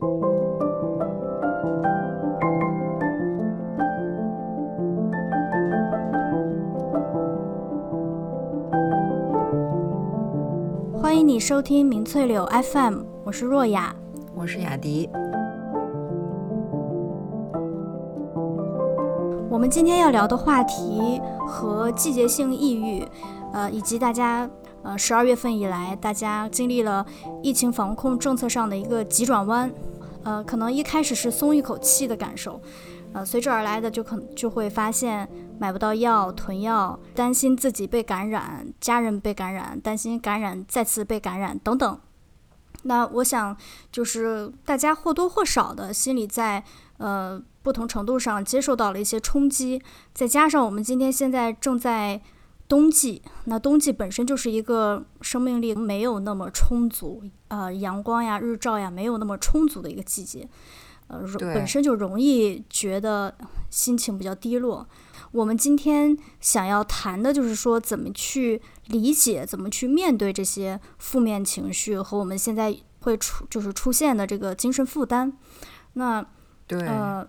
欢迎你收听明翠柳 FM，我是若雅，我是雅迪。我们今天要聊的话题和季节性抑郁，呃，以及大家呃十二月份以来大家经历了疫情防控政策上的一个急转弯，呃，可能一开始是松一口气的感受，呃，随之而来的就可能就会发现买不到药、囤药，担心自己被感染、家人被感染，担心感染再次被感染等等。那我想就是大家或多或少的心里在呃。不同程度上接受到了一些冲击，再加上我们今天现在正在冬季，那冬季本身就是一个生命力没有那么充足，呃，阳光呀、日照呀没有那么充足的一个季节，呃，本身就容易觉得心情比较低落。我们今天想要谈的就是说，怎么去理解、怎么去面对这些负面情绪和我们现在会出就是出现的这个精神负担。那对，呃。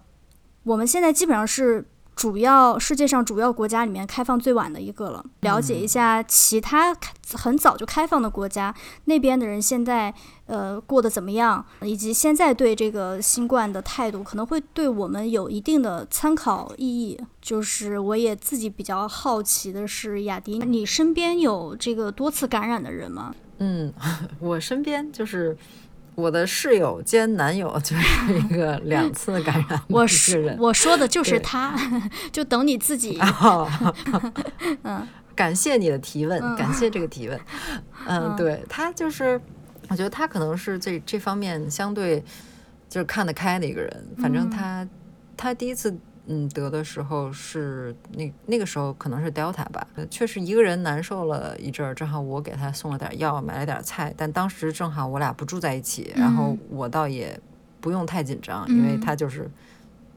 我们现在基本上是主要世界上主要国家里面开放最晚的一个了。了解一下其他很早就开放的国家，那边的人现在呃过得怎么样，以及现在对这个新冠的态度，可能会对我们有一定的参考意义。就是我也自己比较好奇的是，雅迪，你身边有这个多次感染的人吗？嗯，我身边就是。我的室友兼男友就是 一个两次感染我是我说的就是他，就等你自己。嗯，感谢你的提问，感谢这个提问。嗯，对他就是，我觉得他可能是这这方面相对就是看得开的一个人。反正他他第一次。嗯，得的时候是那那个时候可能是 Delta 吧，确实一个人难受了一阵儿，正好我给他送了点药，买了点菜，但当时正好我俩不住在一起，然后我倒也不用太紧张，因为他就是。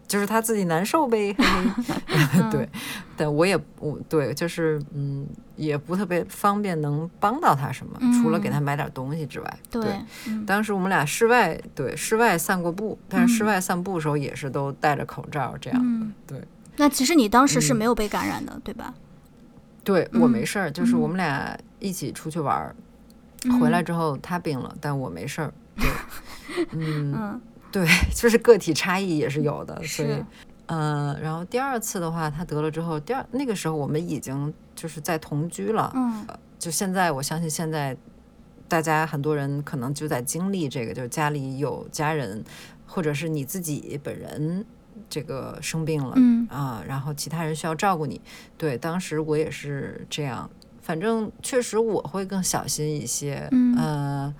就是他自己难受呗，对，但我也我对，就是嗯，也不特别方便能帮到他什么，除了给他买点东西之外。对，当时我们俩室外对室外散过步，但是室外散步的时候也是都戴着口罩这样。对，那其实你当时是没有被感染的，对吧？对我没事儿，就是我们俩一起出去玩，回来之后他病了，但我没事儿。对，嗯。对，就是个体差异也是有的，所以，嗯，然后第二次的话，他得了之后，第二那个时候我们已经就是在同居了，嗯，就现在我相信现在大家很多人可能就在经历这个，就是家里有家人，或者是你自己本人这个生病了，嗯啊，然后其他人需要照顾你，对，当时我也是这样，反正确实我会更小心一些，嗯，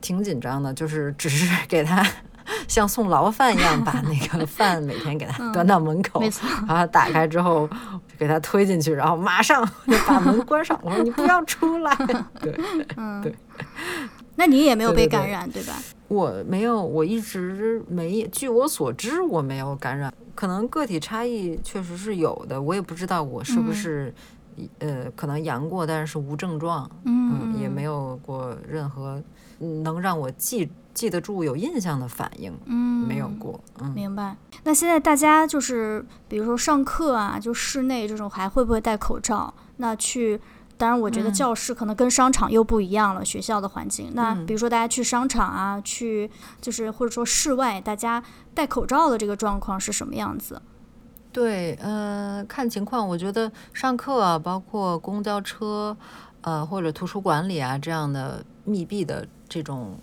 挺紧张的，就是只是 给他。像送牢饭一样，把那个饭每天给他端到门口，然后打开之后给他推进去，然后马上就把门关上。我说你不要出来。对，嗯，对。那你也没有被感染，对吧？我没有，我一直没。据我所知，我没有感染。可能个体差异确实是有的，我也不知道我是不是呃，可能阳过，但是是无症状，嗯，也没有过任何能让我记。记得住有印象的反应，嗯，没有过，嗯，明白。那现在大家就是，比如说上课啊，就室内这种还会不会戴口罩？那去，当然我觉得教室可能跟商场又不一样了，学校的环境。那比如说大家去商场啊，去就是或者说室外，大家戴口罩的这个状况是什么样子？对，呃，看情况，我觉得上课啊，包括公交车，呃，或者图书馆里啊这样的密闭的这种。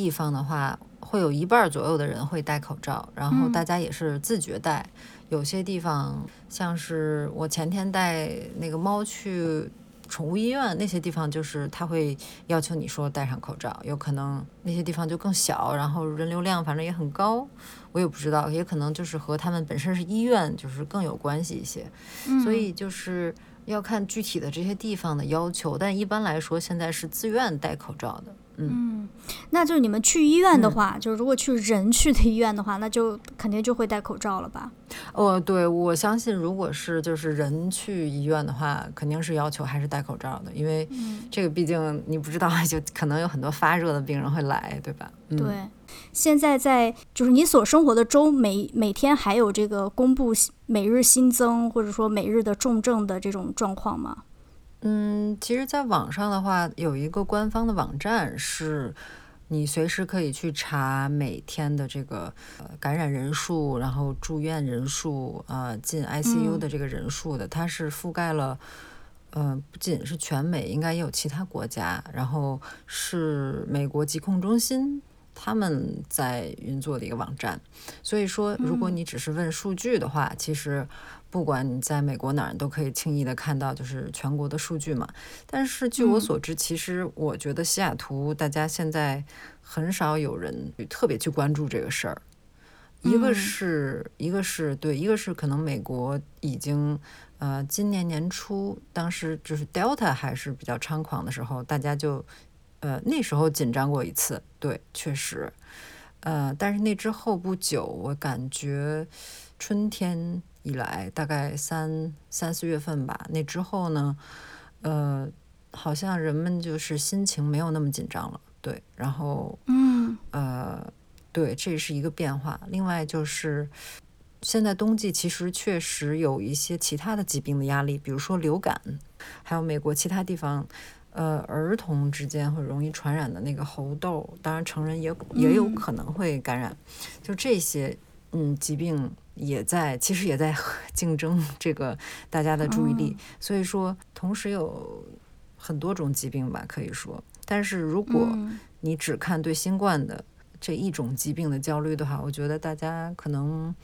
地方的话，会有一半左右的人会戴口罩，然后大家也是自觉戴。有些地方，像是我前天带那个猫去宠物医院，那些地方就是他会要求你说戴上口罩。有可能那些地方就更小，然后人流量反正也很高，我也不知道，也可能就是和他们本身是医院，就是更有关系一些。所以就是要看具体的这些地方的要求，但一般来说现在是自愿戴口罩的。嗯，那就是你们去医院的话，就是如果去人去的医院的话，那就肯定就会戴口罩了吧？哦，对，我相信如果是就是人去医院的话，肯定是要求还是戴口罩的，因为这个毕竟你不知道，就可能有很多发热的病人会来，对吧？对。现在在就是你所生活的州，每每天还有这个公布每日新增或者说每日的重症的这种状况吗？嗯，其实，在网上的话，有一个官方的网站，是你随时可以去查每天的这个呃感染人数，然后住院人数，呃，进 ICU 的这个人数的。它是覆盖了，呃，不仅是全美，应该也有其他国家。然后是美国疾控中心。他们在运作的一个网站，所以说，如果你只是问数据的话，其实不管你在美国哪儿，都可以轻易的看到，就是全国的数据嘛。但是据我所知，其实我觉得西雅图大家现在很少有人特别去关注这个事儿。一个是一个是对，一个是可能美国已经呃今年年初，当时就是 Delta 还是比较猖狂的时候，大家就。呃，那时候紧张过一次，对，确实，呃，但是那之后不久，我感觉春天以来，大概三三四月份吧，那之后呢，呃，好像人们就是心情没有那么紧张了，对，然后，嗯，呃，对，这是一个变化。另外就是现在冬季其实确实有一些其他的疾病的压力，比如说流感，还有美国其他地方。呃，儿童之间会容易传染的那个猴痘，当然成人也也有可能会感染，就这些，嗯，疾病也在，其实也在竞争这个大家的注意力。所以说，同时有很多种疾病吧，可以说。但是如果你只看对新冠的这一种疾病的焦虑的话，我觉得大家可能，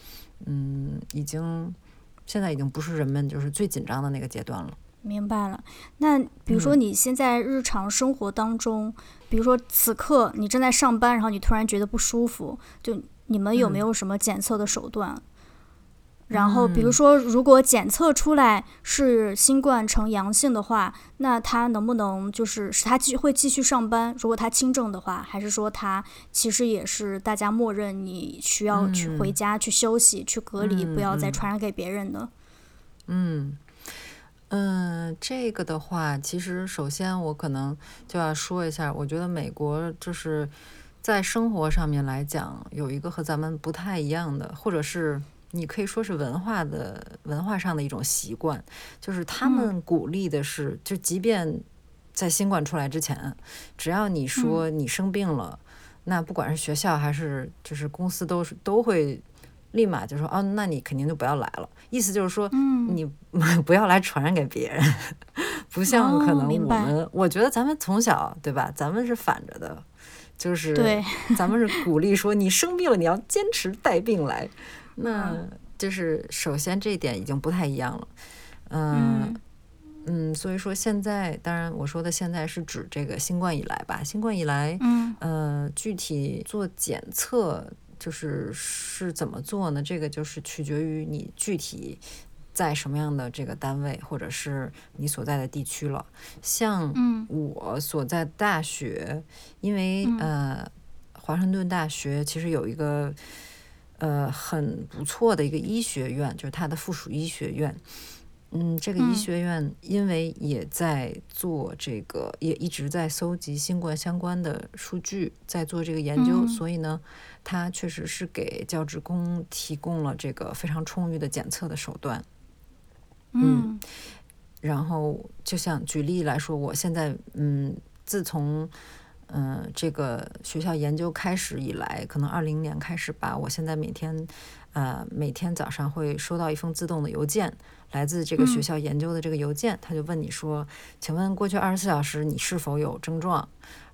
嗯，已经现在已经不是人们就是最紧张的那个阶段了。明白了，那比如说你现在日常生活当中，比如说此刻你正在上班，然后你突然觉得不舒服，就你们有没有什么检测的手段？然后比如说，如果检测出来是新冠呈阳性的话，那他能不能就是使他继续会继续上班？如果他轻症的话，还是说他其实也是大家默认你需要去回家去休息、去隔离，不要再传染给别人的？嗯。嗯，这个的话，其实首先我可能就要说一下，我觉得美国就是在生活上面来讲，有一个和咱们不太一样的，或者是你可以说是文化的文化上的一种习惯，就是他们鼓励的是，就即便在新冠出来之前，只要你说你生病了，那不管是学校还是就是公司，都是都会。立马就说哦，那你肯定就不要来了。意思就是说，嗯你 不要来传染给别人，不像可能我们，我觉得咱们从小对吧？咱们是反着的，就是对 咱们是鼓励说你生病了，你要坚持带病来。那就是首先这一点已经不太一样了。嗯嗯，所以说现在，当然我说的现在是指这个新冠以来吧。新冠以来，嗯呃，具体做检测。就是是怎么做呢？这个就是取决于你具体在什么样的这个单位，或者是你所在的地区了。像我所在大学，因为呃，华盛顿大学其实有一个呃很不错的一个医学院，就是它的附属医学院。嗯，这个医学院因为也在做这个，也一直在搜集新冠相关的数据，在做这个研究，所以呢。它确实是给教职工提供了这个非常充裕的检测的手段，嗯，然后就像举例来说，我现在嗯，自从嗯这个学校研究开始以来，可能二零年开始吧，我现在每天呃每天早上会收到一封自动的邮件，来自这个学校研究的这个邮件，他就问你说，请问过去二十四小时你是否有症状？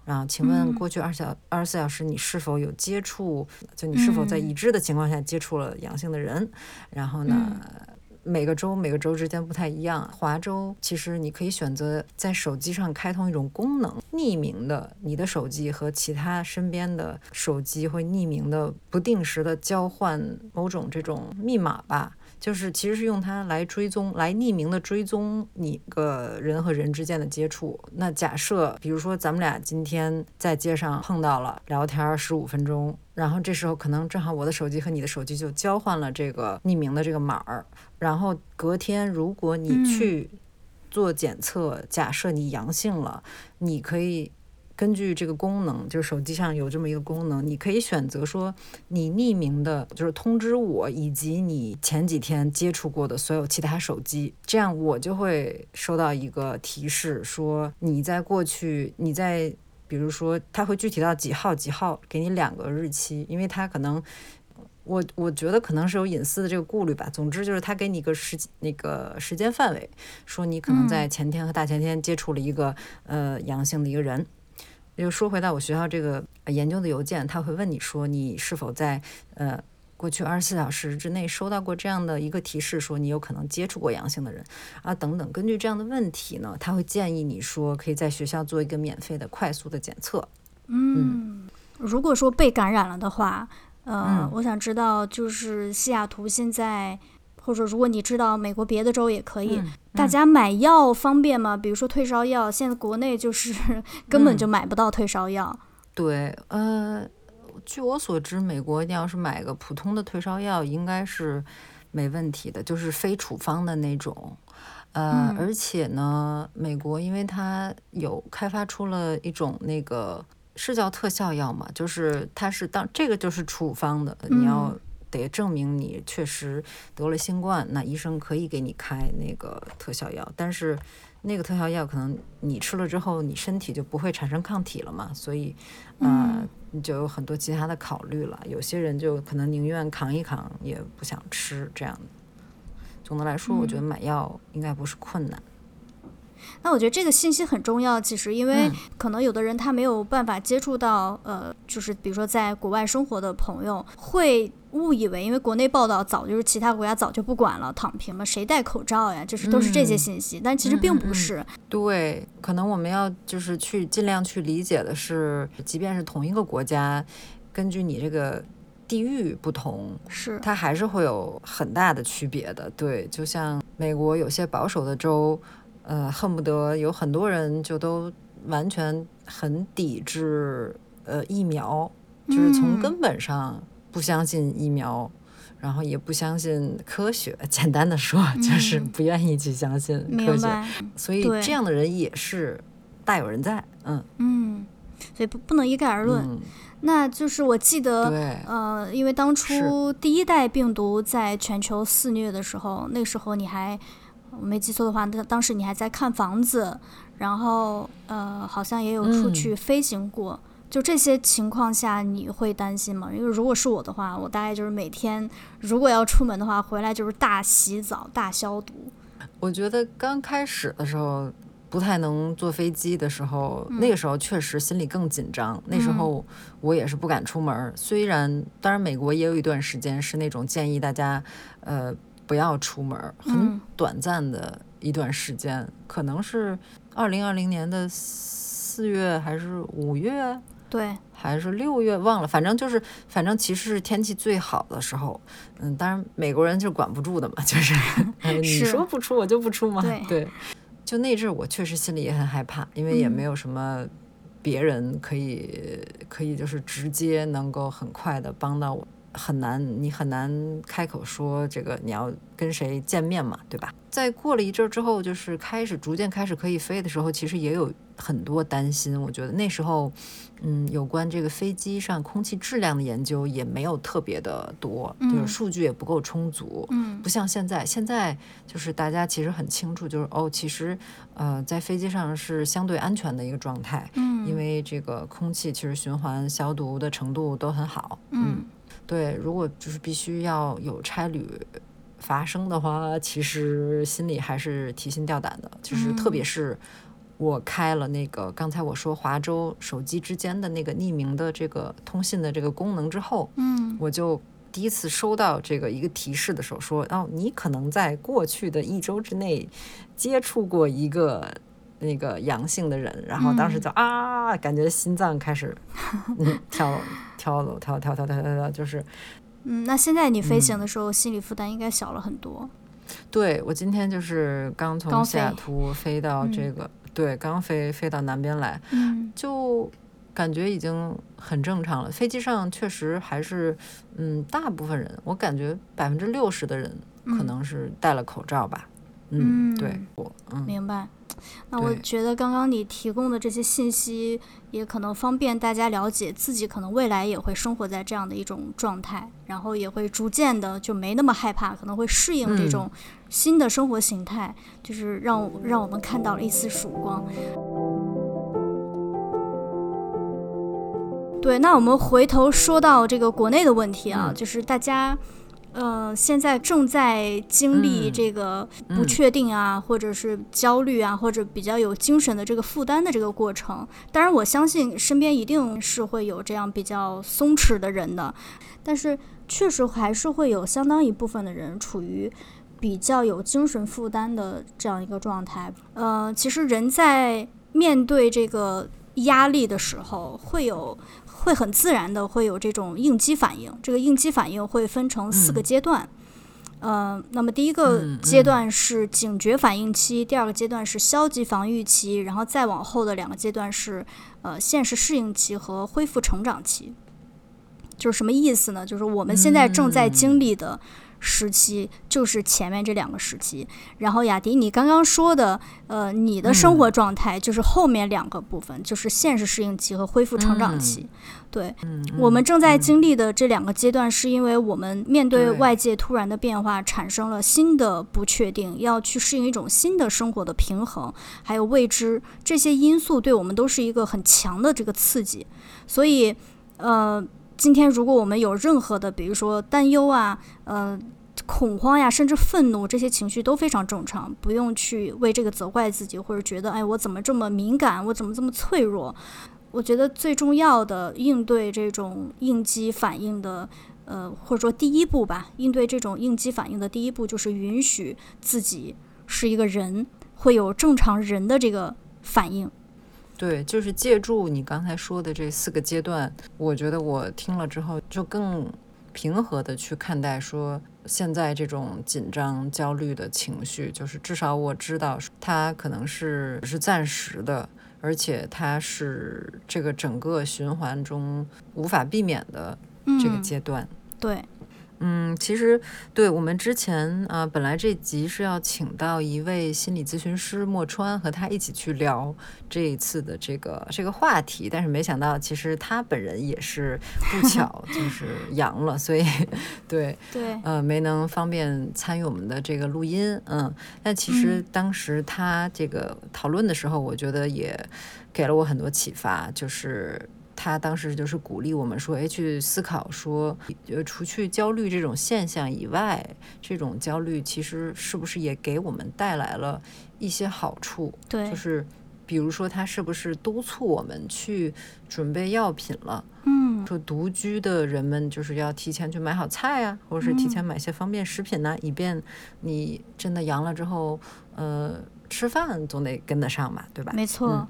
然后，请问过去二小二十四小时，你是否有接触？就你是否在已知的情况下接触了阳性的人？然后呢，每个州每个州之间不太一样。华州其实你可以选择在手机上开通一种功能，匿名的，你的手机和其他身边的手机会匿名的、不定时的交换某种这种密码吧。就是其实是用它来追踪，来匿名的追踪你个人和人之间的接触。那假设，比如说咱们俩今天在街上碰到了，聊天十五分钟，然后这时候可能正好我的手机和你的手机就交换了这个匿名的这个码儿，然后隔天如果你去做检测，假设你阳性了，你可以。根据这个功能，就是手机上有这么一个功能，你可以选择说，你匿名的，就是通知我以及你前几天接触过的所有其他手机，这样我就会收到一个提示，说你在过去，你在，比如说，他会具体到几号几号，给你两个日期，因为他可能，我我觉得可能是有隐私的这个顾虑吧。总之就是他给你一个时那个时间范围，说你可能在前天和大前天接触了一个呃阳性的一个人。又说回到我学校这个研究的邮件，他会问你说你是否在呃过去二十四小时之内收到过这样的一个提示，说你有可能接触过阳性的人啊等等。根据这样的问题呢，他会建议你说可以在学校做一个免费的快速的检测。嗯，如果说被感染了的话，呃，我想知道就是西雅图现在。或者如果你知道美国别的州也可以，大家买药方便吗？比如说退烧药，现在国内就是 根本就买不到退烧药。对，呃，据我所知，美国你要是买个普通的退烧药，应该是没问题的，就是非处方的那种。呃，而且呢，美国因为它有开发出了一种那个是叫特效药嘛，就是它是当这个就是处方的，你要。得证明你确实得了新冠，那医生可以给你开那个特效药，但是那个特效药可能你吃了之后，你身体就不会产生抗体了嘛，所以，呃，你就有很多其他的考虑了。有些人就可能宁愿扛一扛，也不想吃这样的。总的来说，我觉得买药应该不是困难。那我觉得这个信息很重要，其实因为可能有的人他没有办法接触到，呃，就是比如说在国外生活的朋友，会误以为因为国内报道早就是其他国家早就不管了，躺平了，谁戴口罩呀？就是都是这些信息，但其实并不是。对，可能我们要就是去尽量去理解的是，即便是同一个国家，根据你这个地域不同，是它还是会有很大的区别的。对，就像美国有些保守的州。呃，恨不得有很多人就都完全很抵制呃疫苗，就是从根本上不相信疫苗，然后也不相信科学。简单的说，就是不愿意去相信科学。所以这样的人也是大有人在。嗯嗯，所以不不能一概而论。那就是我记得，呃，因为当初第一代病毒在全球肆虐的时候，那时候你还。我没记错的话，当当时你还在看房子，然后呃，好像也有出去飞行过。就这些情况下，你会担心吗？因为如果是我的话，我大概就是每天如果要出门的话，回来就是大洗澡、大消毒。我觉得刚开始的时候不太能坐飞机的时候，那个时候确实心里更紧张。那时候我也是不敢出门。虽然当然美国也有一段时间是那种建议大家呃。不要出门，很短暂的一段时间，可能是二零二零年的四月还是五月，对，还是六月，忘了，反正就是，反正其实是天气最好的时候。嗯，当然美国人就管不住的嘛，就是你说不出我就不出嘛。对，就那阵我确实心里也很害怕，因为也没有什么别人可以可以就是直接能够很快的帮到我。很难，你很难开口说这个你要跟谁见面嘛，对吧？在过了一阵之后，就是开始逐渐开始可以飞的时候，其实也有很多担心。我觉得那时候，嗯，有关这个飞机上空气质量的研究也没有特别的多，就是数据也不够充足。嗯，不像现在，现在就是大家其实很清楚，就是哦，其实呃，在飞机上是相对安全的一个状态。嗯，因为这个空气其实循环消毒的程度都很好。嗯。对，如果就是必须要有差旅发生的话，其实心里还是提心吊胆的。就是特别是我开了那个刚才我说华州手机之间的那个匿名的这个通信的这个功能之后，嗯，我就第一次收到这个一个提示的时候，说哦，你可能在过去的一周之内接触过一个。那个阳性的人，然后当时就啊，感觉心脏开始嗯跳跳跳跳跳跳跳跳，就是嗯，那现在你飞行的时候，心理负担应该小了很多。对我今天就是刚从西雅图飞到这个，对，刚飞飞到南边来，嗯，就感觉已经很正常了。飞机上确实还是，嗯，大部分人，我感觉百分之六十的人可能是戴了口罩吧。嗯，对，我嗯，明白。那我觉得刚刚你提供的这些信息，也可能方便大家了解自己可能未来也会生活在这样的一种状态，然后也会逐渐的就没那么害怕，可能会适应这种新的生活形态，就是让让我们看到了一丝曙光。对，那我们回头说到这个国内的问题啊，就是大家。呃，现在正在经历这个不确定啊，或者是焦虑啊，或者比较有精神的这个负担的这个过程。当然，我相信身边一定是会有这样比较松弛的人的，但是确实还是会有相当一部分的人处于比较有精神负担的这样一个状态。呃，其实人在面对这个压力的时候，会有。会很自然的会有这种应激反应，这个应激反应会分成四个阶段，呃，那么第一个阶段是警觉反应期，第二个阶段是消极防御期，然后再往后的两个阶段是呃现实适应期和恢复成长期。就是什么意思呢？就是我们现在正在经历的。时期就是前面这两个时期，然后雅迪，你刚刚说的，呃，你的生活状态就是后面两个部分，就是现实适应期和恢复成长期。对，我们正在经历的这两个阶段，是因为我们面对外界突然的变化，产生了新的不确定，要去适应一种新的生活的平衡，还有未知，这些因素对我们都是一个很强的这个刺激。所以，呃。今天，如果我们有任何的，比如说担忧啊，呃，恐慌呀，甚至愤怒，这些情绪都非常正常，不用去为这个责怪自己，或者觉得，哎，我怎么这么敏感，我怎么这么脆弱？我觉得最重要的应对这种应激反应的，呃，或者说第一步吧，应对这种应激反应的第一步就是允许自己是一个人，会有正常人的这个反应。对，就是借助你刚才说的这四个阶段，我觉得我听了之后就更平和的去看待，说现在这种紧张、焦虑的情绪，就是至少我知道它可能是是暂时的，而且它是这个整个循环中无法避免的这个阶段。对。嗯，其实对我们之前啊，本来这集是要请到一位心理咨询师莫川和他一起去聊这一次的这个这个话题，但是没想到其实他本人也是不 巧就是阳了，所以对对呃没能方便参与我们的这个录音。嗯，但其实当时他这个讨论的时候，我觉得也给了我很多启发，就是。他当时就是鼓励我们说，哎，去思考说，呃，除去焦虑这种现象以外，这种焦虑其实是不是也给我们带来了一些好处？对，就是比如说，他是不是督促我们去准备药品了？嗯，说独居的人们就是要提前去买好菜啊，或者是提前买些方便食品呢，以便你真的阳了之后，呃，吃饭总得跟得上吧，对吧？没错。嗯，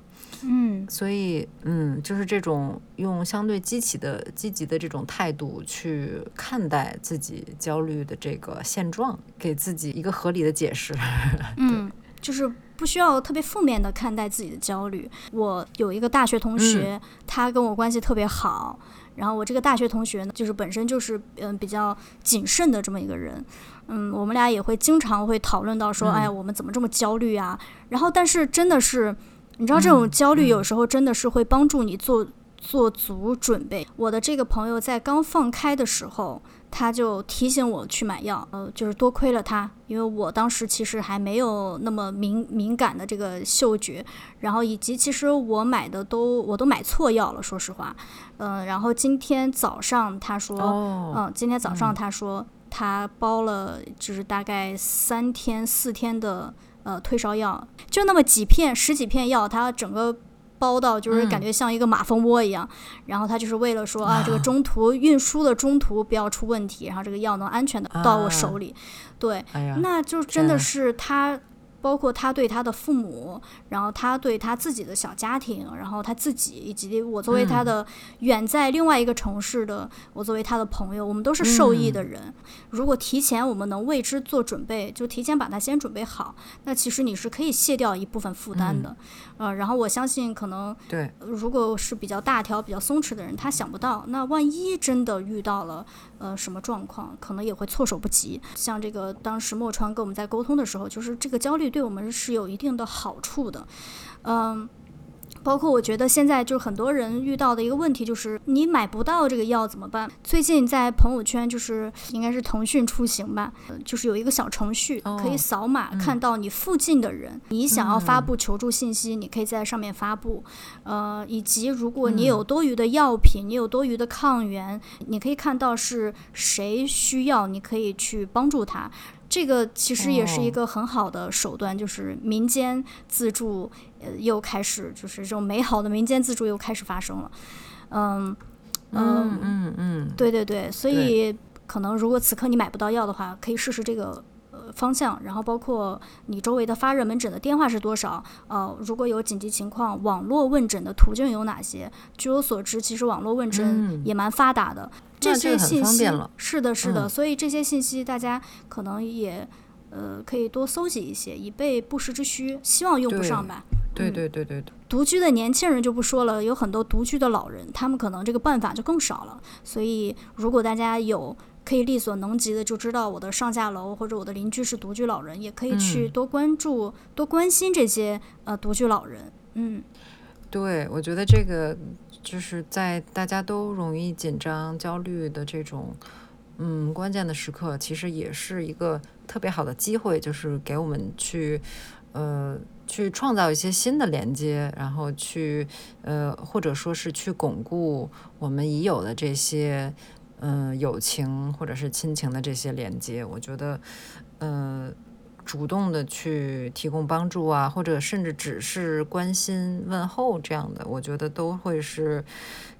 所以，嗯，就是这种用相对积极的、积极的这种态度去看待自己焦虑的这个现状，给自己一个合理的解释。嗯，就是不需要特别负面的看待自己的焦虑。我有一个大学同学，他跟我关系特别好，然后我这个大学同学呢，就是本身就是嗯比较谨慎的这么一个人。嗯，我们俩也会经常会讨论到说，哎呀，我们怎么这么焦虑啊？然后，但是真的是。你知道这种焦虑有时候真的是会帮助你做做足准备。我的这个朋友在刚放开的时候，他就提醒我去买药，呃，就是多亏了他，因为我当时其实还没有那么敏敏感的这个嗅觉，然后以及其实我买的都我都买错药了，说实话，嗯，然后今天早上他说，嗯，今天早上他说他包了就是大概三天四天的。呃，退烧药就那么几片，十几片药，它整个包到就是感觉像一个马蜂窝一样。然后他就是为了说啊，这个中途运输的中途不要出问题，然后这个药能安全的到我手里。对，那就真的是他包括他对他的父母，然后他对他自己的小家庭，然后他自己，以及我作为他的远在另外一个城市的，我作为他的朋友，我们都是受益的人。如果提前我们能为之做准备，就提前把它先准备好，那其实你是可以卸掉一部分负担的。呃，然后我相信可能对，如果是比较大条、比较松弛的人，他想不到，那万一真的遇到了呃什么状况，可能也会措手不及。像这个当时莫川跟我们在沟通的时候，就是这个焦虑。对我们是有一定的好处的，嗯，包括我觉得现在就是很多人遇到的一个问题，就是你买不到这个药怎么办？最近在朋友圈，就是应该是腾讯出行吧，就是有一个小程序可以扫码看到你附近的人，你想要发布求助信息，你可以在上面发布，呃，以及如果你有多余的药品，你有多余的抗原，你可以看到是谁需要，你可以去帮助他。这个其实也是一个很好的手段，就是民间自助，呃，又开始就是这种美好的民间自助又开始发生了，嗯嗯嗯嗯，对对对，所以可能如果此刻你买不到药的话，可以试试这个。方向，然后包括你周围的发热门诊的电话是多少？呃，如果有紧急情况，网络问诊的途径有哪些？据我所知，其实网络问诊也蛮发达的。这些信息是的，是的。所以这些信息大家可能也呃可以多搜集一些，以备不时之需。希望用不上吧。对对对对对。独居的年轻人就不说了，有很多独居的老人，他们可能这个办法就更少了。所以如果大家有。可以力所能及的就知道我的上下楼或者我的邻居是独居老人，也可以去多关注、多关心这些呃独居老人。嗯，对，我觉得这个就是在大家都容易紧张、焦虑的这种嗯关键的时刻，其实也是一个特别好的机会，就是给我们去呃去创造一些新的连接，然后去呃或者说是去巩固我们已有的这些。嗯，友情或者是亲情的这些连接，我觉得，呃，主动的去提供帮助啊，或者甚至只是关心问候这样的，我觉得都会是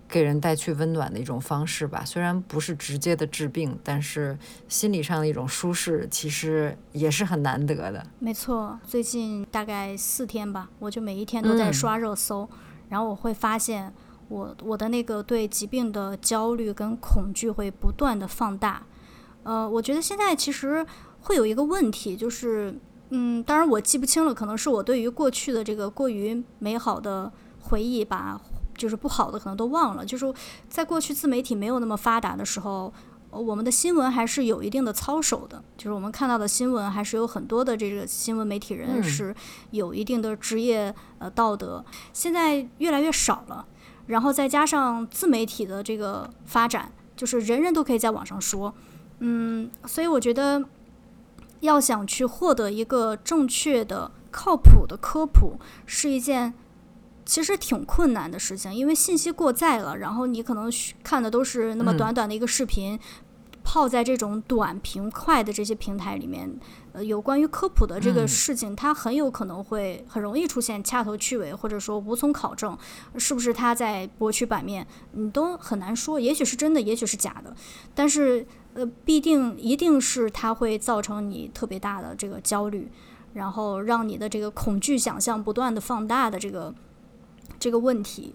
给人带去温暖的一种方式吧。虽然不是直接的治病，但是心理上的一种舒适，其实也是很难得的。没错，最近大概四天吧，我就每一天都在刷热搜，然后我会发现。我我的那个对疾病的焦虑跟恐惧会不断的放大，呃，我觉得现在其实会有一个问题，就是，嗯，当然我记不清了，可能是我对于过去的这个过于美好的回忆，把就是不好的可能都忘了。就是在过去自媒体没有那么发达的时候，我们的新闻还是有一定的操守的，就是我们看到的新闻还是有很多的这个新闻媒体人是有一定的职业呃道德，现在越来越少了。然后再加上自媒体的这个发展，就是人人都可以在网上说，嗯，所以我觉得要想去获得一个正确的、靠谱的科普，是一件其实挺困难的事情，因为信息过载了，然后你可能看的都是那么短短的一个视频。泡在这种短平快的这些平台里面，呃，有关于科普的这个事情，它很有可能会很容易出现掐头去尾，或者说无从考证，是不是它在博取版面，你都很难说。也许是真的，也许是假的，但是呃，必定一定是它会造成你特别大的这个焦虑，然后让你的这个恐惧想象不断的放大的这个这个问题。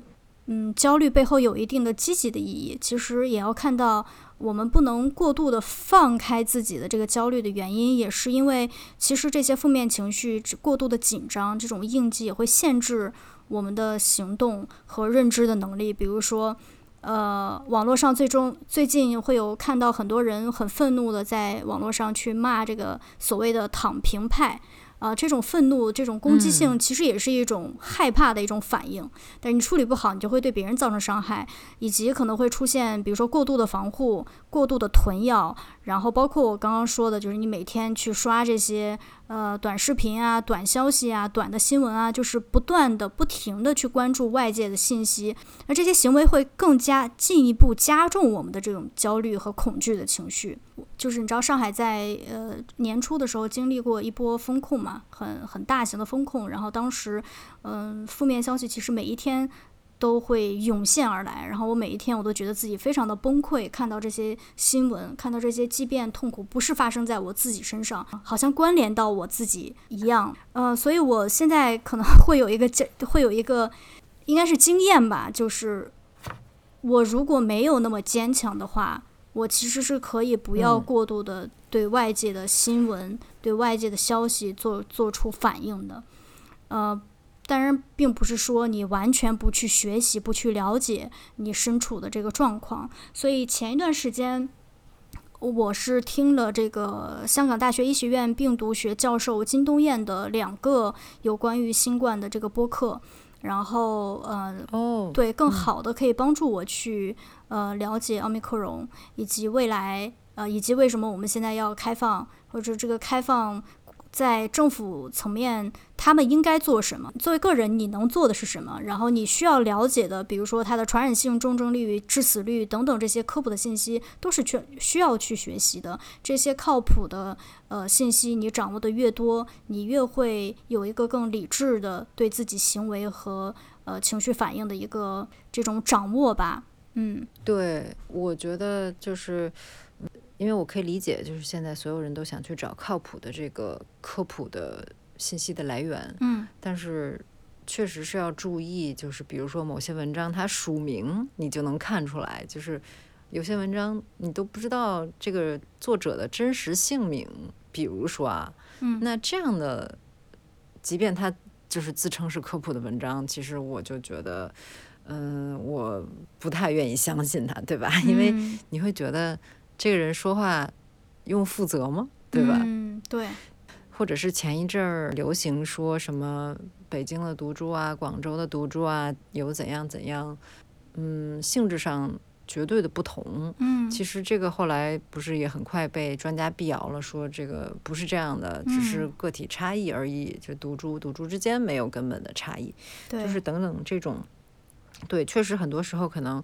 嗯，焦虑背后有一定的积极的意义，其实也要看到。我们不能过度的放开自己的这个焦虑的原因，也是因为其实这些负面情绪过度的紧张，这种应激也会限制我们的行动和认知的能力。比如说，呃，网络上最终最近会有看到很多人很愤怒的在网络上去骂这个所谓的躺平派。啊，这种愤怒、这种攻击性，其实也是一种害怕的一种反应。但是你处理不好，你就会对别人造成伤害，以及可能会出现，比如说过度的防护、过度的囤药，然后包括我刚刚说的，就是你每天去刷这些。呃，短视频啊，短消息啊，短的新闻啊，就是不断的、不停的去关注外界的信息，那这些行为会更加进一步加重我们的这种焦虑和恐惧的情绪。就是你知道，上海在呃年初的时候经历过一波风控嘛，很很大型的风控，然后当时，嗯，负面消息其实每一天都会涌现而来，然后我每一天我都觉得自己非常的崩溃，看到这些新闻，看到这些，即便痛苦不是发生在我自己身上，好像关联到我自己一样，呃，所以我现在可能会有一个会有一个，应该是经验吧，就是我如果没有那么坚强的话，我其实是可以不要过度的对外界的新闻、对外界的消息做做出反应的，呃。当然，并不是说你完全不去学习、不去了解你身处的这个状况。所以前一段时间，我是听了这个香港大学医学院病毒学教授金东彦的两个有关于新冠的这个播客，然后呃，哦，对，更好的可以帮助我去呃了解奥密克戎以及未来呃以及为什么我们现在要开放或者这个开放。在政府层面，他们应该做什么？作为个人，你能做的是什么？然后你需要了解的，比如说它的传染性、重症率、致死率等等这些科普的信息，都是去需要去学习的。这些靠谱的呃信息，你掌握的越多，你越会有一个更理智的对自己行为和呃情绪反应的一个这种掌握吧。嗯，对，我觉得就是。因为我可以理解，就是现在所有人都想去找靠谱的这个科普的信息的来源，嗯，但是确实是要注意，就是比如说某些文章它署名，你就能看出来，就是有些文章你都不知道这个作者的真实姓名，比如说啊，嗯，那这样的，即便他就是自称是科普的文章，其实我就觉得，嗯，我不太愿意相信他，对吧？因为你会觉得。这个人说话用负责吗？对吧？嗯，对。或者是前一阵儿流行说什么北京的毒株啊、广州的毒株啊有怎样怎样，嗯，性质上绝对的不同。嗯，其实这个后来不是也很快被专家辟谣了，说这个不是这样的，只是个体差异而已，就毒株毒株之间没有根本的差异。对，就是等等这种，对，确实很多时候可能，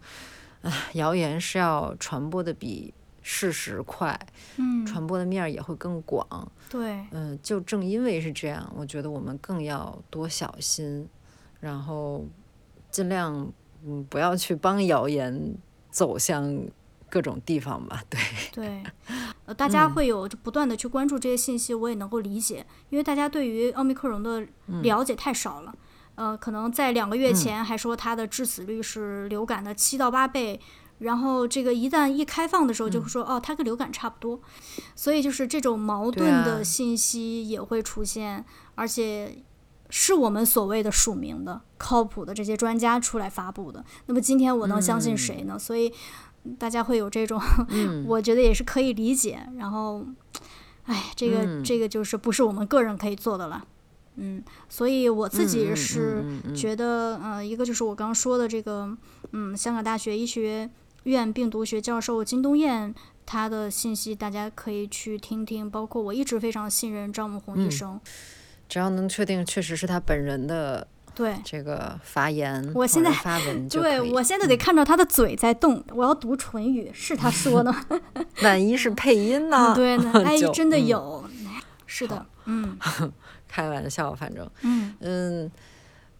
唉，谣言是要传播的比。事实快，嗯，传播的面儿也会更广，对，嗯，就正因为是这样，我觉得我们更要多小心，然后尽量嗯不要去帮谣言走向各种地方吧，对，对，呃，大家会有不断的去关注这些信息，我也能够理解，因为大家对于奥密克戎的了解太少了，呃，可能在两个月前还说它的致死率是流感的七到八倍。然后这个一旦一开放的时候，就会说哦，它跟流感差不多，所以就是这种矛盾的信息也会出现，而且是我们所谓的署名的靠谱的这些专家出来发布的。那么今天我能相信谁呢？所以大家会有这种，我觉得也是可以理解。然后，哎，这个这个就是不是我们个人可以做的了。嗯，所以我自己是觉得，呃，一个就是我刚刚说的这个，嗯，香港大学医学。院病毒学教授金东彦，他的信息大家可以去听听，包括我一直非常信任张文宏医生。只要能确定确实是他本人的对这个发言，我现在发文对我现在得看到他的嘴在动，我要读唇语，是他说的。万一是配音呢？对，哎，真的有，是的，嗯，开玩笑，反正，嗯嗯，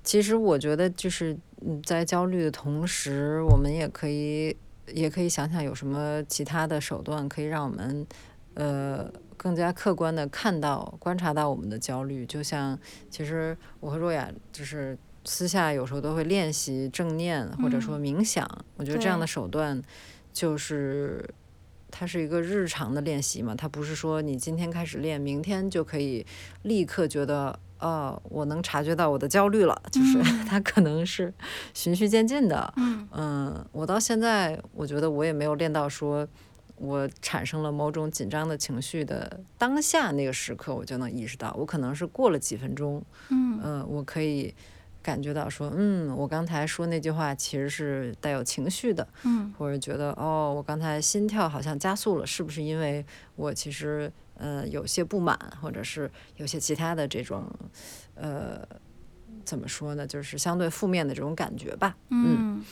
其实我觉得就是嗯，在焦虑的同时，我们也可以。也可以想想有什么其他的手段可以让我们，呃，更加客观的看到、观察到我们的焦虑。就像，其实我和若雅就是私下有时候都会练习正念或者说冥想。我觉得这样的手段，就是它是一个日常的练习嘛，它不是说你今天开始练，明天就可以立刻觉得。哦，我能察觉到我的焦虑了，就是 它可能是循序渐进的。嗯，我到现在我觉得我也没有练到说，我产生了某种紧张的情绪的当下那个时刻，我就能意识到，我可能是过了几分钟，嗯，我可以感觉到说，嗯，我刚才说那句话其实是带有情绪的，嗯，或者觉得哦，我刚才心跳好像加速了，是不是因为我其实。呃，有些不满，或者是有些其他的这种，呃，怎么说呢？就是相对负面的这种感觉吧。嗯，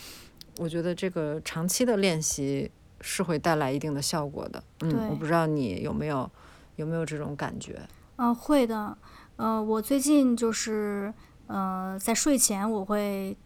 我觉得这个长期的练习是会带来一定的效果的。嗯，我不知道你有没有有没有这种感觉？嗯，会的。呃，我最近就是呃，在睡前我会。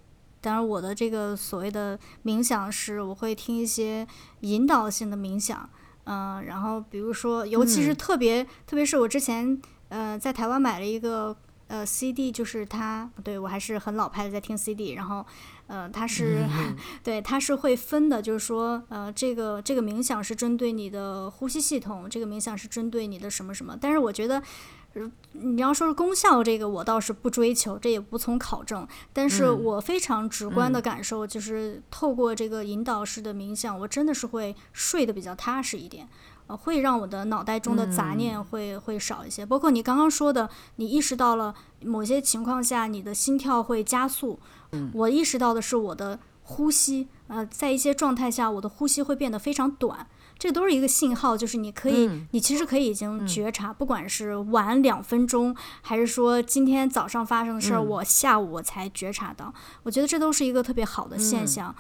当然，我的这个所谓的冥想是，我会听一些引导性的冥想，嗯，然后比如说，尤其是特别，特别是我之前呃在台湾买了一个呃 CD，就是它，对我还是很老派的在听 CD，然后呃它是 对它是会分的，就是说呃这个这个冥想是针对你的呼吸系统，这个冥想是针对你的什么什么，但是我觉得。你要说是功效，这个我倒是不追求，这也无从考证。但是我非常直观的感受就是，透过这个引导式的冥想，我真的是会睡得比较踏实一点，呃，会让我的脑袋中的杂念会会少一些。包括你刚刚说的，你意识到了某些情况下你的心跳会加速，我意识到的是我的呼吸，呃，在一些状态下我的呼吸会变得非常短。这都是一个信号，就是你可以，你其实可以已经觉察，不管是晚两分钟，还是说今天早上发生的事儿，我下午我才觉察到。我觉得这都是一个特别好的现象。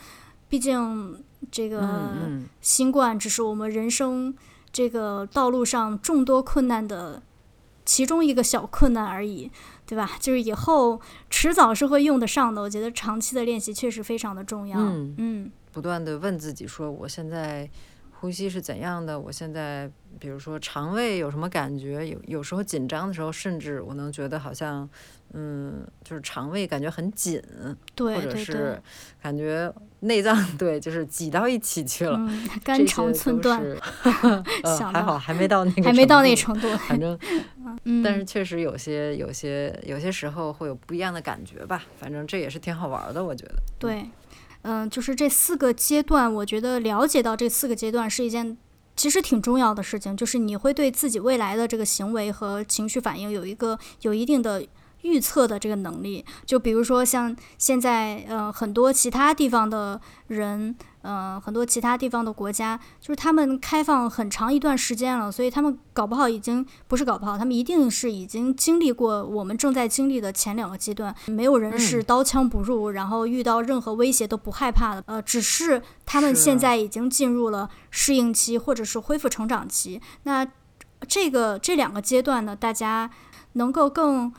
毕竟这个新冠只是我们人生这个道路上众多困难的其中一个小困难而已，对吧？就是以后迟早是会用得上的。我觉得长期的练习确实非常的重要。嗯，不断的问自己说，我现在。呼吸是怎样的？我现在，比如说肠胃有什么感觉？有有时候紧张的时候，甚至我能觉得好像，嗯，就是肠胃感觉很紧，或者是感觉内脏 对，就是挤到一起去了，肝肠寸断。还好还没到那个，还没到那程度。反正，但是确实有些有些有些时候会有不一样的感觉吧。反正这也是挺好玩的，我觉得。对。嗯，嗯就是这四个阶段，我觉得了解到这四个阶段是一件其实挺重要的事情，就是你会对自己未来的这个行为和情绪反应有一个有一定的。预测的这个能力，就比如说像现在，呃，很多其他地方的人，呃，很多其他地方的国家，就是他们开放很长一段时间了，所以他们搞不好已经不是搞不好，他们一定是已经经历过我们正在经历的前两个阶段，没有人是刀枪不入，然后遇到任何威胁都不害怕的，呃，只是他们现在已经进入了适应期或者是恢复成长期。那这个这两个阶段呢，大家能够更。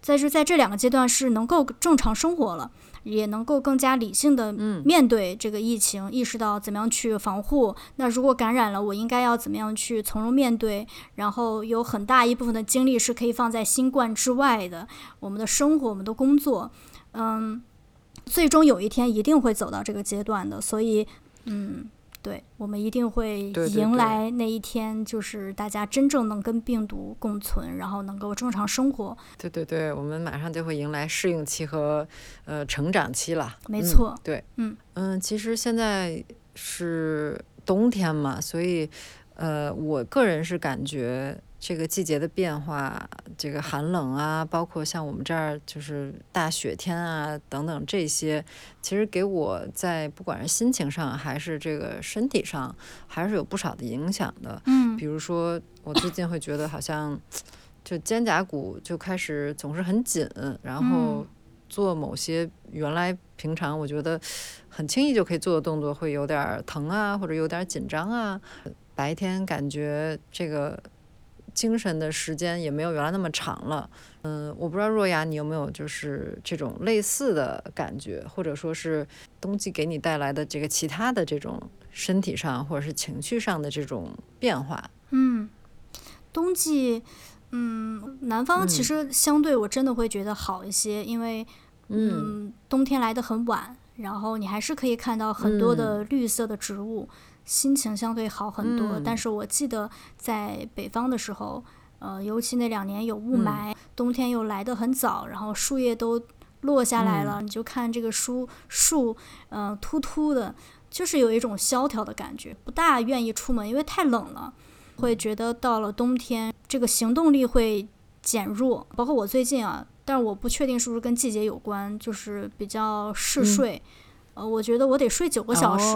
在这在这两个阶段是能够正常生活了，也能够更加理性的面对这个疫情，意识到怎么样去防护。那如果感染了，我应该要怎么样去从容面对？然后有很大一部分的精力是可以放在新冠之外的，我们的生活，我们的工作，嗯，最终有一天一定会走到这个阶段的。所以，嗯。对我们一定会迎来那一天，就是大家真正能跟病毒共存，然后能够正常生活。对对对，我们马上就会迎来适应期和呃成长期了。没错，对，嗯嗯，其实现在是冬天嘛，所以呃，我个人是感觉。这个季节的变化，这个寒冷啊，包括像我们这儿就是大雪天啊等等这些，其实给我在不管是心情上还是这个身体上，还是有不少的影响的。嗯，比如说我最近会觉得好像就肩胛骨就开始总是很紧，然后做某些原来平常我觉得很轻易就可以做的动作会有点疼啊，或者有点紧张啊。白天感觉这个。精神的时间也没有原来那么长了，嗯，我不知道若雅你有没有就是这种类似的感觉，或者说是冬季给你带来的这个其他的这种身体上或者是情绪上的这种变化？嗯，冬季，嗯，南方其实相对我真的会觉得好一些，因为嗯，冬天来的很晚，然后你还是可以看到很多的绿色的植物。心情相对好很多，但是我记得在北方的时候，呃，尤其那两年有雾霾，冬天又来得很早，然后树叶都落下来了，你就看这个树树，嗯，秃秃的，就是有一种萧条的感觉，不大愿意出门，因为太冷了，会觉得到了冬天，这个行动力会减弱。包括我最近啊，但是我不确定是不是跟季节有关，就是比较嗜睡，呃，我觉得我得睡九个小时。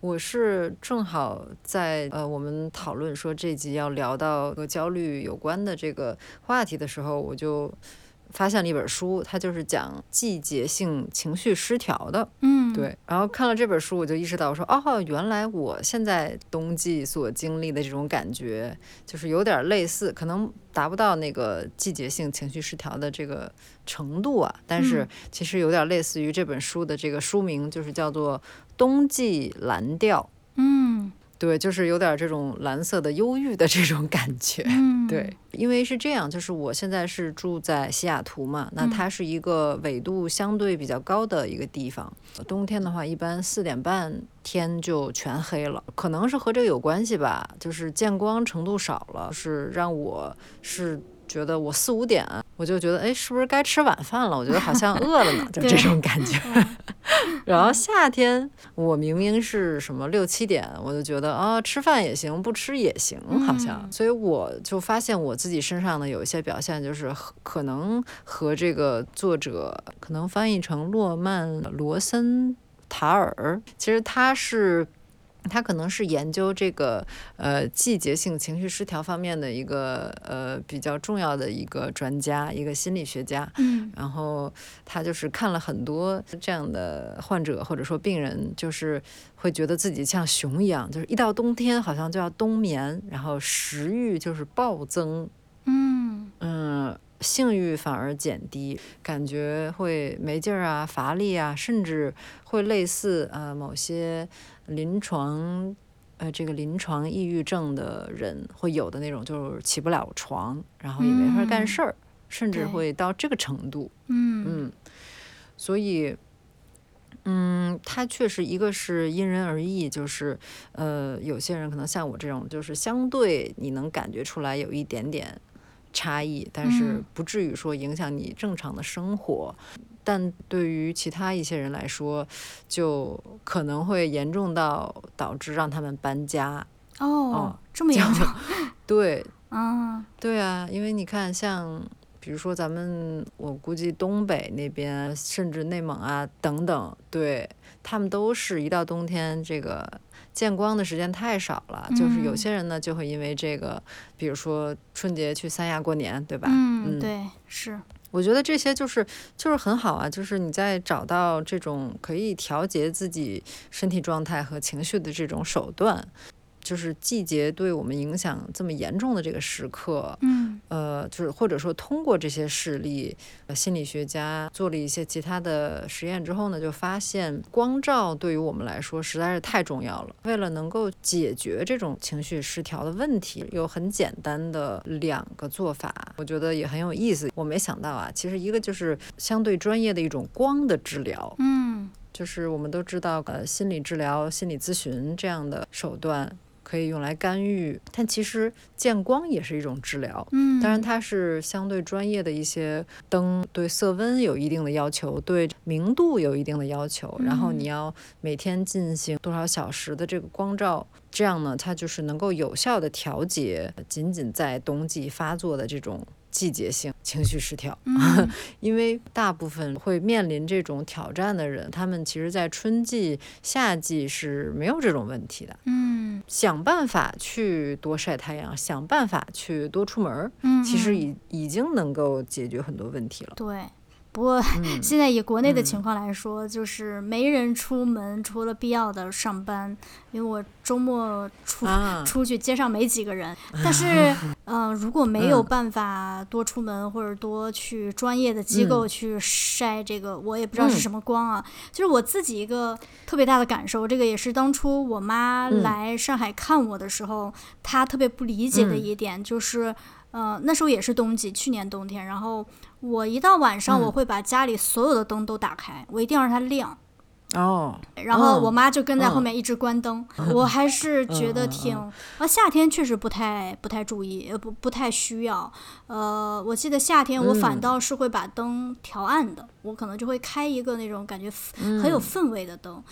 我是正好在呃，我们讨论说这集要聊到和焦虑有关的这个话题的时候，我就发现了一本书，它就是讲季节性情绪失调的。嗯，对。然后看了这本书，我就意识到，我说哦，原来我现在冬季所经历的这种感觉，就是有点类似，可能达不到那个季节性情绪失调的这个程度啊，但是其实有点类似于这本书的这个书名，就是叫做《冬季蓝调》。嗯。对，就是有点这种蓝色的忧郁的这种感觉。嗯，对，因为是这样，就是我现在是住在西雅图嘛，那它是一个纬度相对比较高的一个地方。冬天的话，一般四点半天就全黑了，可能是和这个有关系吧，就是见光程度少了，是让我是。觉得我四五点我就觉得哎，是不是该吃晚饭了？我觉得好像 饿了呢，就这种感觉。然后夏天我明明是什么六七点，我就觉得啊，吃饭也行，不吃也行，好像。所以我就发现我自己身上的有一些表现，就是可能和这个作者可能翻译成诺曼罗森塔尔，其实他是。他可能是研究这个呃季节性情绪失调方面的一个呃比较重要的一个专家，一个心理学家。嗯，然后他就是看了很多这样的患者或者说病人，就是会觉得自己像熊一样，就是一到冬天好像就要冬眠，然后食欲就是暴增。性欲反而减低，感觉会没劲儿啊、乏力啊，甚至会类似呃某些临床呃这个临床抑郁症的人会有的那种，就是起不了床，然后也没法干事儿，甚至会到这个程度。嗯嗯，所以嗯，它确实一个是因人而异，就是呃有些人可能像我这种，就是相对你能感觉出来有一点点。差异，但是不至于说影响你正常的生活。但对于其他一些人来说，就可能会严重到导致让他们搬家。哦，这么严重？对，啊，对啊，因为你看，像比如说咱们，我估计东北那边，甚至内蒙啊等等，对他们都是一到冬天这个。见光的时间太少了，就是有些人呢就会因为这个，比如说春节去三亚过年，对吧？嗯，对，是。我觉得这些就是就是很好啊，就是你在找到这种可以调节自己身体状态和情绪的这种手段。就是季节对我们影响这么严重的这个时刻，嗯，呃，就是或者说通过这些事例，心理学家做了一些其他的实验之后呢，就发现光照对于我们来说实在是太重要了。为了能够解决这种情绪失调的问题，有很简单的两个做法，我觉得也很有意思。我没想到啊，其实一个就是相对专业的一种光的治疗，嗯，就是我们都知道，呃，心理治疗、心理咨询这样的手段。可以用来干预，但其实见光也是一种治疗。嗯，当然它是相对专业的一些灯，对色温有一定的要求，对明度有一定的要求。然后你要每天进行多少小时的这个光照，这样呢，它就是能够有效的调节仅仅在冬季发作的这种。季节性情绪失调，因为大部分会面临这种挑战的人，他们其实，在春季、夏季是没有这种问题的。嗯，想办法去多晒太阳，想办法去多出门，其实已已经能够解决很多问题了。对。不过现在以国内的情况来说，就是没人出门，除了必要的上班。因为我周末出出去，街上没几个人。但是，嗯，如果没有办法多出门，或者多去专业的机构去晒这个，我也不知道是什么光啊。就是我自己一个特别大的感受，这个也是当初我妈来上海看我的时候，她特别不理解的一点，就是，呃，那时候也是冬季，去年冬天，然后。我一到晚上，我会把家里所有的灯都打开，我一定要让它亮。哦。然后我妈就跟在后面一直关灯。我还是觉得挺……啊，夏天确实不太不太注意，呃，不不太需要。呃，我记得夏天我反倒是会把灯调暗的，我可能就会开一个那种感觉很有氛围的灯。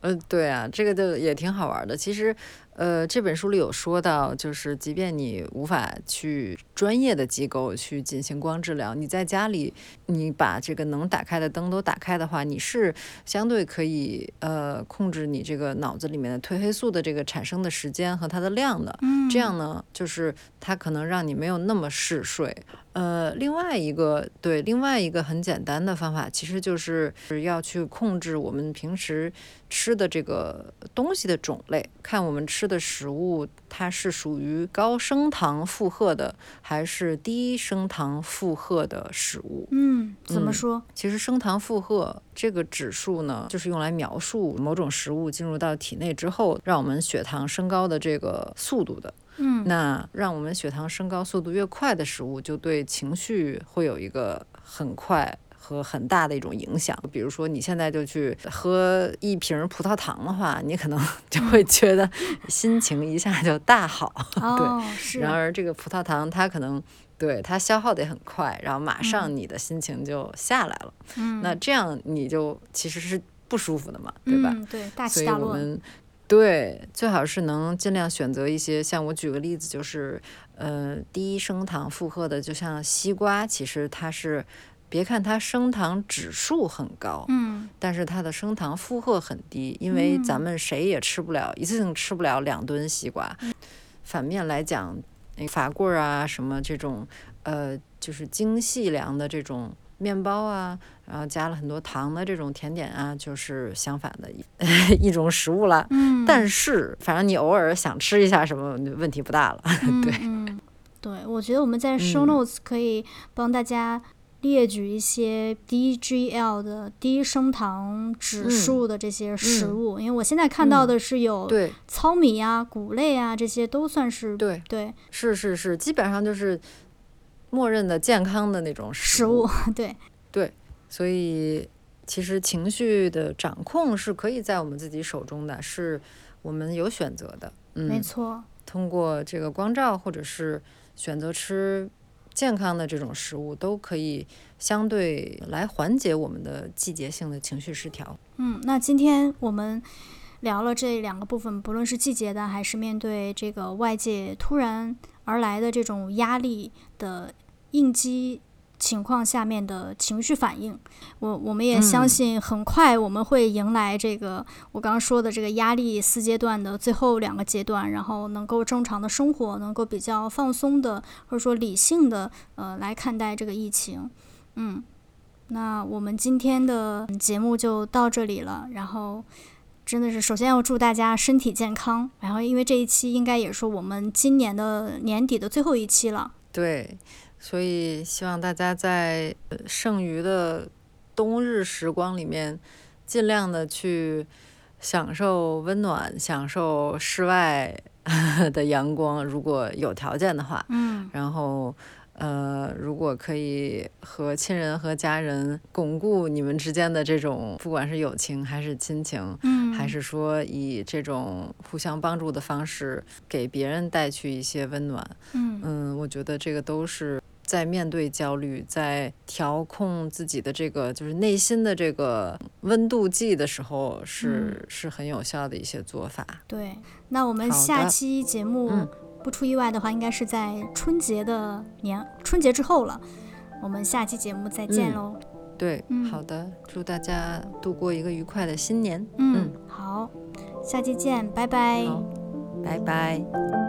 嗯，对啊，这个就也挺好玩的。其实，呃，这本书里有说到，就是即便你无法去专业的机构去进行光治疗，你在家里，你把这个能打开的灯都打开的话，你是相对可以呃控制你这个脑子里面的褪黑素的这个产生的时间和它的量的。嗯，这样呢，就是它可能让你没有那么嗜睡。呃，另外一个对，另外一个很简单的方法，其实就是要去控制我们平时吃的这个东西的种类，看我们吃的食物它是属于高升糖负荷的还是低升糖负荷的食物。嗯，怎么说？其实升糖负荷这个指数呢，就是用来描述某种食物进入到体内之后，让我们血糖升高的这个速度的。嗯，那让我们血糖升高速度越快的食物，就对情绪会有一个很快和很大的一种影响。比如说，你现在就去喝一瓶葡萄糖的话，你可能就会觉得心情一下就大好。哦，是。然而，这个葡萄糖它可能对它消耗的也很快，然后马上你的心情就下来了。嗯，那这样你就其实是不舒服的嘛，对吧？对，大起大落。对，最好是能尽量选择一些，像我举个例子，就是，呃，低升糖负荷的，就像西瓜，其实它是，别看它升糖指数很高，嗯，但是它的升糖负荷很低，因为咱们谁也吃不了，一次性吃不了两吨西瓜。反面来讲，那法棍儿啊，什么这种，呃，就是精细粮的这种。面包啊，然后加了很多糖的这种甜点啊，就是相反的一 一种食物了。嗯，但是反正你偶尔想吃一下什么，问题不大了。对，嗯，对，我觉得我们在 show notes 可以帮大家列举一些低 GL 的低升糖指数的这些食物，因为我现在看到的是有对糙米啊、谷类啊，这些都算是对对，是是是，基本上就是。默认的健康的那种食物，对对，所以其实情绪的掌控是可以在我们自己手中的，是我们有选择的。嗯，没错。通过这个光照，或者是选择吃健康的这种食物，都可以相对来缓解我们的季节性的情绪失调。嗯，那今天我们聊了这两个部分，不论是季节的，还是面对这个外界突然而来的这种压力的。应激情况下面的情绪反应，我我们也相信很快我们会迎来这个我刚刚说的这个压力四阶段的最后两个阶段，然后能够正常的生活，能够比较放松的或者说理性的呃来看待这个疫情。嗯，那我们今天的节目就到这里了。然后真的是首先要祝大家身体健康。然后因为这一期应该也是我们今年的年底的最后一期了。对。所以，希望大家在剩余的冬日时光里面，尽量的去享受温暖，享受室外 的阳光，如果有条件的话。嗯。然后，呃，如果可以和亲人和家人巩固你们之间的这种，不管是友情还是亲情，嗯，还是说以这种互相帮助的方式给别人带去一些温暖，嗯嗯，我觉得这个都是。在面对焦虑，在调控自己的这个就是内心的这个温度计的时候，是是很有效的一些做法。对，那我们下期节目不出意外的话，应该是在春节的年春节之后了。我们下期节目再见喽。对，好的，祝大家度过一个愉快的新年。嗯，好，下期见，拜拜，拜拜。